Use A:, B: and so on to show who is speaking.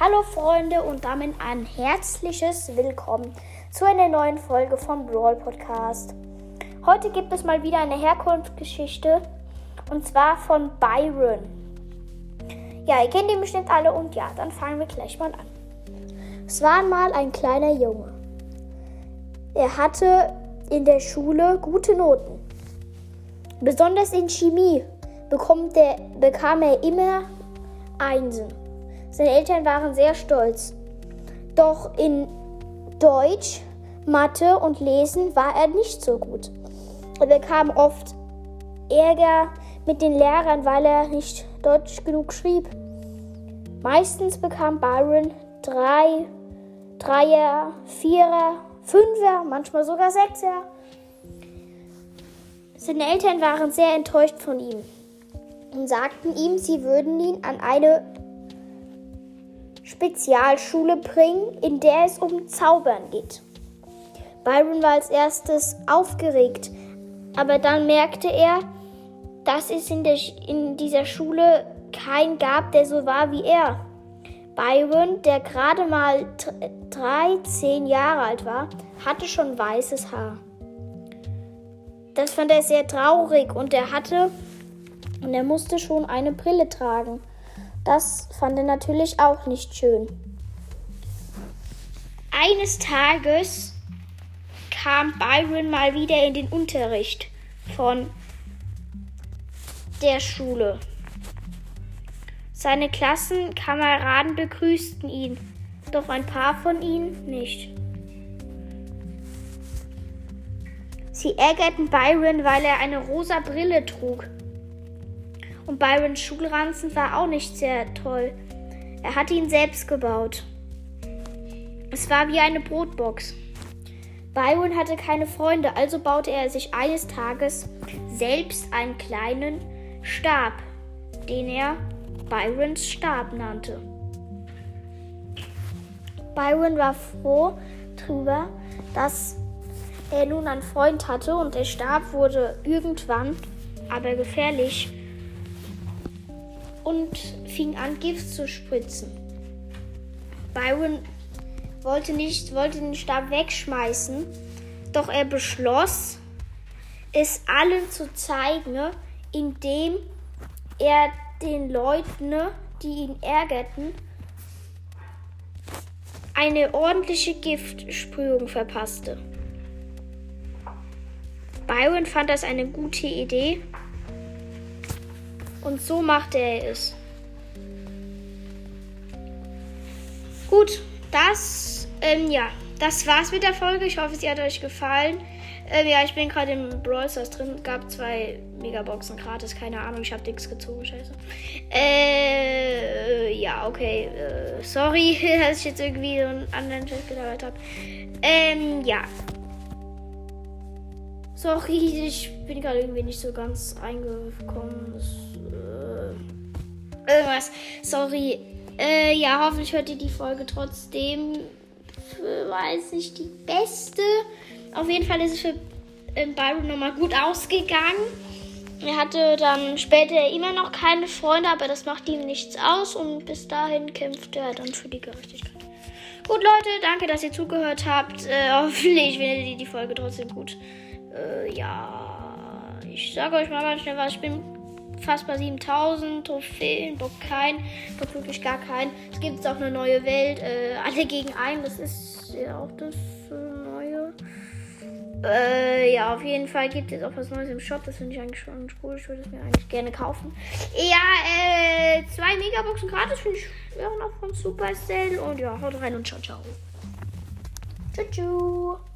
A: Hallo Freunde und damit ein herzliches Willkommen zu einer neuen Folge vom Brawl Podcast. Heute gibt es mal wieder eine Herkunftsgeschichte und zwar von Byron. Ja, ihr kennt ihn bestimmt alle und ja, dann fangen wir gleich mal an. Es war mal ein kleiner Junge. Er hatte in der Schule gute Noten. Besonders in Chemie bekommt der, bekam er immer Einsen. Seine Eltern waren sehr stolz. Doch in Deutsch, Mathe und Lesen war er nicht so gut. Er bekam oft Ärger mit den Lehrern, weil er nicht Deutsch genug schrieb. Meistens bekam Byron drei, Dreier, Vierer, Fünfer, manchmal sogar Sechser. Seine Eltern waren sehr enttäuscht von ihm und sagten ihm, sie würden ihn an eine Spezialschule bringen, in der es um Zaubern geht. Byron war als erstes aufgeregt, aber dann merkte er, dass es in, der, in dieser Schule keinen gab, der so war wie er. Byron, der gerade mal 13 Jahre alt war, hatte schon weißes Haar. Das fand er sehr traurig und er hatte und er musste schon eine Brille tragen. Das fand er natürlich auch nicht schön. Eines Tages kam Byron mal wieder in den Unterricht von der Schule. Seine Klassenkameraden begrüßten ihn, doch ein paar von ihnen nicht. Sie ärgerten Byron, weil er eine rosa Brille trug. Und Byrons Schulranzen war auch nicht sehr toll. Er hatte ihn selbst gebaut. Es war wie eine Brotbox. Byron hatte keine Freunde, also baute er sich eines Tages selbst einen kleinen Stab, den er Byrons Stab nannte. Byron war froh darüber, dass er nun einen Freund hatte und der Stab wurde irgendwann aber gefährlich und fing an, Gift zu spritzen. Byron wollte nicht, wollte den Stab wegschmeißen, doch er beschloss, es allen zu zeigen, indem er den Leuten, die ihn ärgerten, eine ordentliche Giftsprühung verpasste. Byron fand das eine gute Idee und so machte er es. Gut, das, ähm, ja, das war's mit der Folge. Ich hoffe, sie hat euch gefallen. Ähm, ja, ich bin gerade im Brawl Stars drin. Gab zwei Megaboxen gratis. Keine Ahnung, ich habe nichts gezogen. Scheiße. Äh, ja, okay. Äh, sorry, dass ich jetzt irgendwie so einen anderen Chat gedauert habe. Ähm, ja. Sorry, ich bin gerade irgendwie nicht so ganz reingekommen. Das, äh, irgendwas. Sorry. Äh, ja, hoffentlich hört ihr die Folge trotzdem. Für, weiß nicht, die beste. Auf jeden Fall ist es für äh, Byron nochmal gut ausgegangen. Er hatte dann später immer noch keine Freunde, aber das macht ihm nichts aus. Und bis dahin kämpft er dann für die Gerechtigkeit. Gut, Leute, danke, dass ihr zugehört habt. Äh, hoffentlich findet ihr die Folge trotzdem gut. Äh, ja, ich sage euch mal ganz schnell was. Ich bin fast bei 7000 Trophäen. Bock kein, Bock wirklich gar keinen. Es gibt auch eine neue Welt. Äh, alle gegen einen. Das ist ja auch das äh, neue. Äh, ja, auf jeden Fall gibt es auch was Neues im Shop. Das finde ich eigentlich schon cool. Ich würde es mir eigentlich gerne kaufen. Ja, äh, zwei Megaboxen gratis finde ich ja noch von Supercell. Und ja, haut rein und ciao, ciao. Tschüss.